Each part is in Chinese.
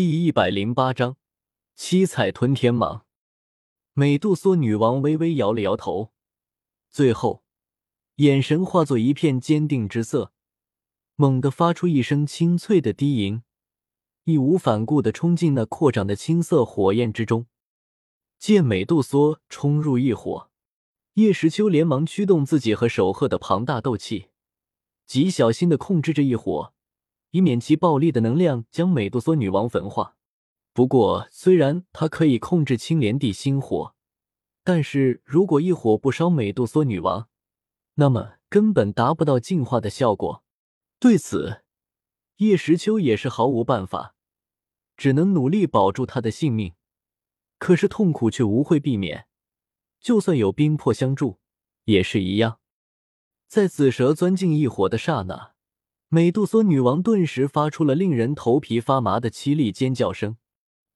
第一百零八章七彩吞天蟒。美杜莎女王微微摇了摇头，最后眼神化作一片坚定之色，猛地发出一声清脆的低吟，义无反顾的冲进那扩展的青色火焰之中。见美杜莎冲入异火，叶时秋连忙驱动自己和守鹤的庞大斗气，极小心的控制着异火。以免其暴力的能量将美杜莎女王焚化。不过，虽然他可以控制青莲地心火，但是如果一火不烧美杜莎女王，那么根本达不到净化的效果。对此，叶时秋也是毫无办法，只能努力保住他的性命。可是痛苦却无会避免，就算有冰魄相助，也是一样。在紫蛇钻进异火的刹那。美杜莎女王顿时发出了令人头皮发麻的凄厉尖叫声，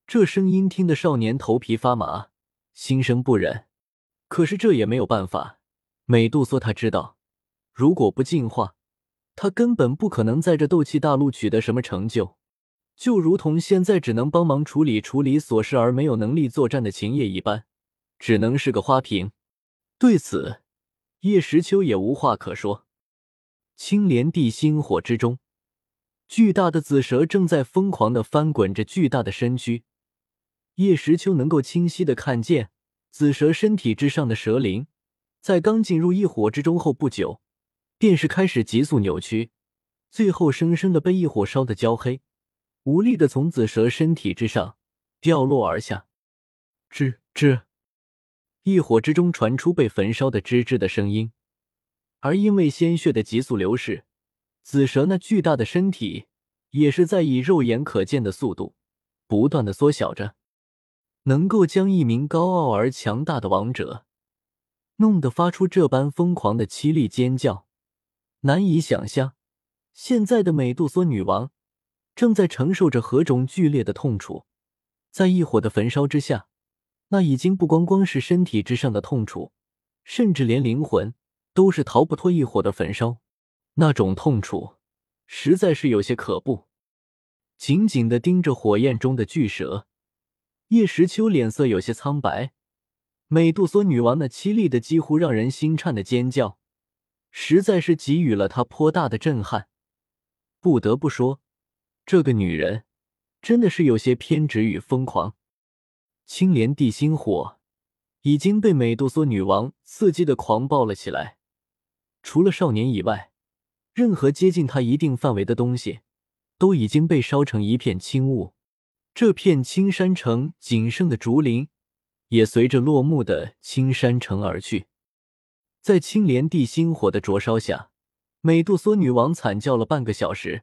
这声音听得少年头皮发麻，心生不忍。可是这也没有办法，美杜莎她知道，如果不进化，她根本不可能在这斗气大陆取得什么成就，就如同现在只能帮忙处理处理琐事而没有能力作战的秦叶一般，只能是个花瓶。对此，叶时秋也无话可说。青莲地心火之中，巨大的紫蛇正在疯狂的翻滚着巨大的身躯。叶时秋能够清晰的看见紫蛇身体之上的蛇鳞，在刚进入异火之中后不久，便是开始急速扭曲，最后生生的被异火烧得焦黑，无力的从紫蛇身体之上掉落而下。吱吱，异火之中传出被焚烧的吱吱的声音。而因为鲜血的急速流逝，紫蛇那巨大的身体也是在以肉眼可见的速度不断的缩小着，能够将一名高傲而强大的王者弄得发出这般疯狂的凄厉尖叫，难以想象现在的美杜莎女王正在承受着何种剧烈的痛楚，在异火的焚烧之下，那已经不光光是身体之上的痛楚，甚至连灵魂。都是逃不脱一火的焚烧，那种痛楚实在是有些可怖。紧紧的盯着火焰中的巨蛇，叶时秋脸色有些苍白。美杜莎女王那凄厉的几乎让人心颤的尖叫，实在是给予了他颇大的震撼。不得不说，这个女人真的是有些偏执与疯狂。青莲地心火已经被美杜莎女王刺激的狂暴了起来。除了少年以外，任何接近他一定范围的东西，都已经被烧成一片青雾。这片青山城仅剩的竹林，也随着落幕的青山城而去。在青莲地心火的灼烧下，美杜莎女王惨叫了半个小时，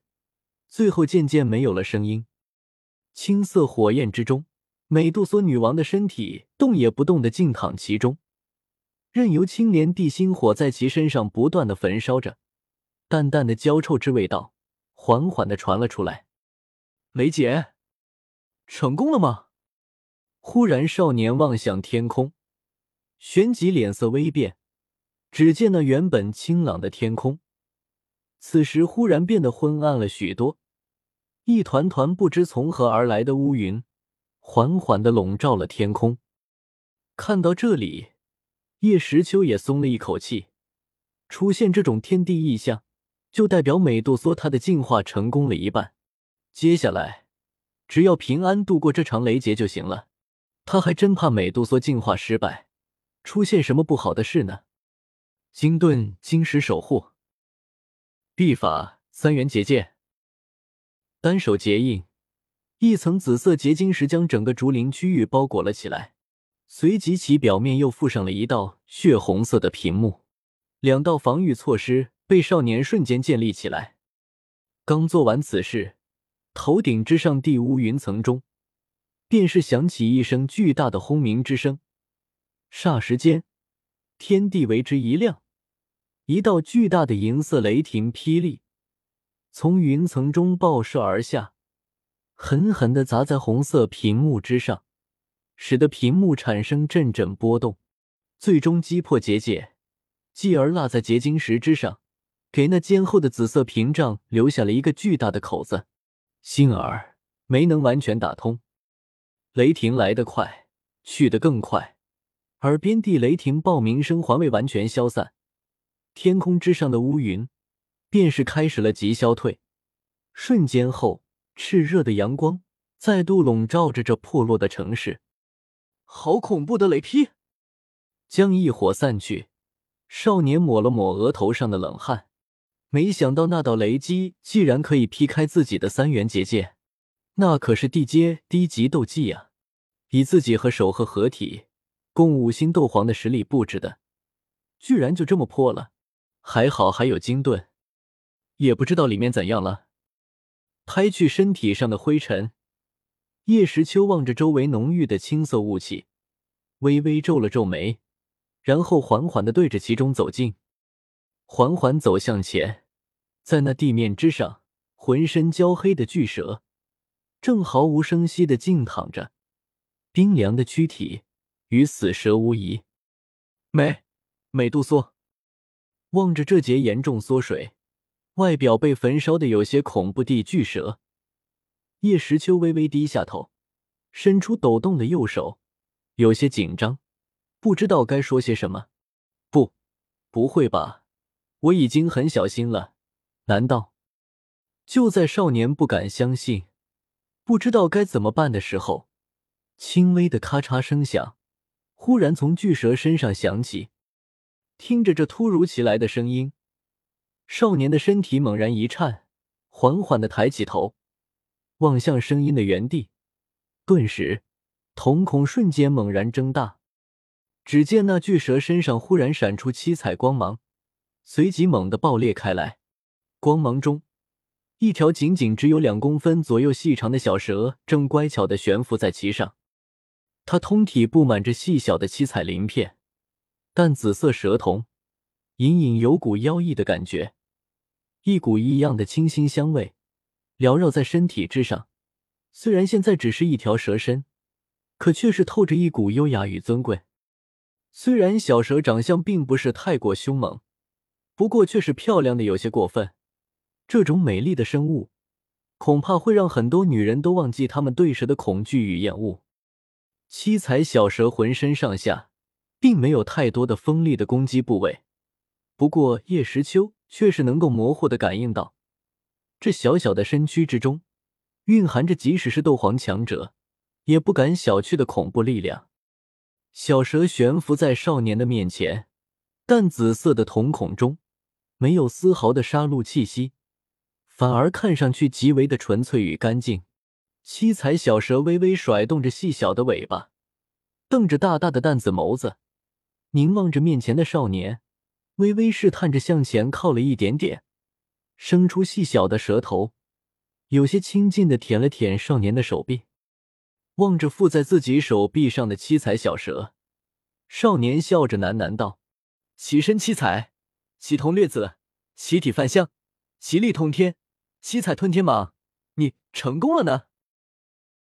最后渐渐没有了声音。青色火焰之中，美杜莎女王的身体动也不动的静躺其中。任由青莲地心火在其身上不断的焚烧着，淡淡的焦臭之味道缓缓的传了出来。雷姐，成功了吗？忽然，少年望向天空，旋即脸色微变。只见那原本清朗的天空，此时忽然变得昏暗了许多，一团团不知从何而来的乌云缓缓的笼罩了天空。看到这里。叶时秋也松了一口气，出现这种天地异象，就代表美杜莎她的进化成功了一半。接下来，只要平安度过这场雷劫就行了。他还真怕美杜莎进化失败，出现什么不好的事呢？金盾晶石守护，秘法三元结界，单手结印，一层紫色结晶石将整个竹林区域包裹了起来。随即，其表面又附上了一道血红色的屏幕，两道防御措施被少年瞬间建立起来。刚做完此事，头顶之上地乌云层中，便是响起一声巨大的轰鸣之声。霎时间，天地为之一亮，一道巨大的银色雷霆霹雳从云层中爆射而下，狠狠的砸在红色屏幕之上。使得屏幕产生阵阵波动，最终击破结界，继而落在结晶石之上，给那坚厚的紫色屏障留下了一个巨大的口子。幸而没能完全打通。雷霆来得快，去得更快，而边地雷霆爆鸣声还未完全消散，天空之上的乌云便是开始了急消退。瞬间后，炽热的阳光再度笼罩着这破落的城市。好恐怖的雷劈！将异火散去，少年抹了抹额头上的冷汗，没想到那道雷击竟然可以劈开自己的三元结界。那可是地阶低级斗技啊！以自己和守鹤合体，共五星斗皇的实力布置的，居然就这么破了。还好还有金盾，也不知道里面怎样了。拍去身体上的灰尘，叶时秋望着周围浓郁的青色雾气，微微皱了皱眉，然后缓缓的对着其中走近，缓缓走向前，在那地面之上，浑身焦黑的巨蛇。正毫无声息的静躺着，冰凉的躯体与死蛇无疑。美，美杜莎望着这节严重缩水、外表被焚烧的有些恐怖地巨蛇，叶时秋微微低下头，伸出抖动的右手，有些紧张，不知道该说些什么。不，不会吧？我已经很小心了，难道？就在少年不敢相信。不知道该怎么办的时候，轻微的咔嚓声响忽然从巨蛇身上响起。听着这突如其来的声音，少年的身体猛然一颤，缓缓的抬起头，望向声音的原地。顿时，瞳孔瞬间猛然睁大。只见那巨蛇身上忽然闪出七彩光芒，随即猛地爆裂开来，光芒中。一条仅仅只有两公分左右细长的小蛇正乖巧的悬浮在其上，它通体布满着细小的七彩鳞片，淡紫色蛇瞳，隐隐有股妖异的感觉，一股异样的清新香味缭绕在身体之上。虽然现在只是一条蛇身，可却是透着一股优雅与尊贵。虽然小蛇长相并不是太过凶猛，不过却是漂亮的有些过分。这种美丽的生物，恐怕会让很多女人都忘记她们对蛇的恐惧与厌恶。七彩小蛇浑身上下并没有太多的锋利的攻击部位，不过叶时秋却是能够模糊的感应到，这小小的身躯之中蕴含着即使是斗皇强者也不敢小觑的恐怖力量。小蛇悬浮在少年的面前，淡紫色的瞳孔中没有丝毫的杀戮气息。反而看上去极为的纯粹与干净。七彩小蛇微微甩动着细小的尾巴，瞪着大大的淡紫眸子，凝望着面前的少年，微微试探着向前靠了一点点，伸出细小的舌头，有些亲近的舔了舔少年的手臂。望着附在自己手臂上的七彩小蛇，少年笑着喃喃道：“其身七彩，其瞳略紫，其体泛香，其力通天。”七彩吞天蟒，你成功了呢。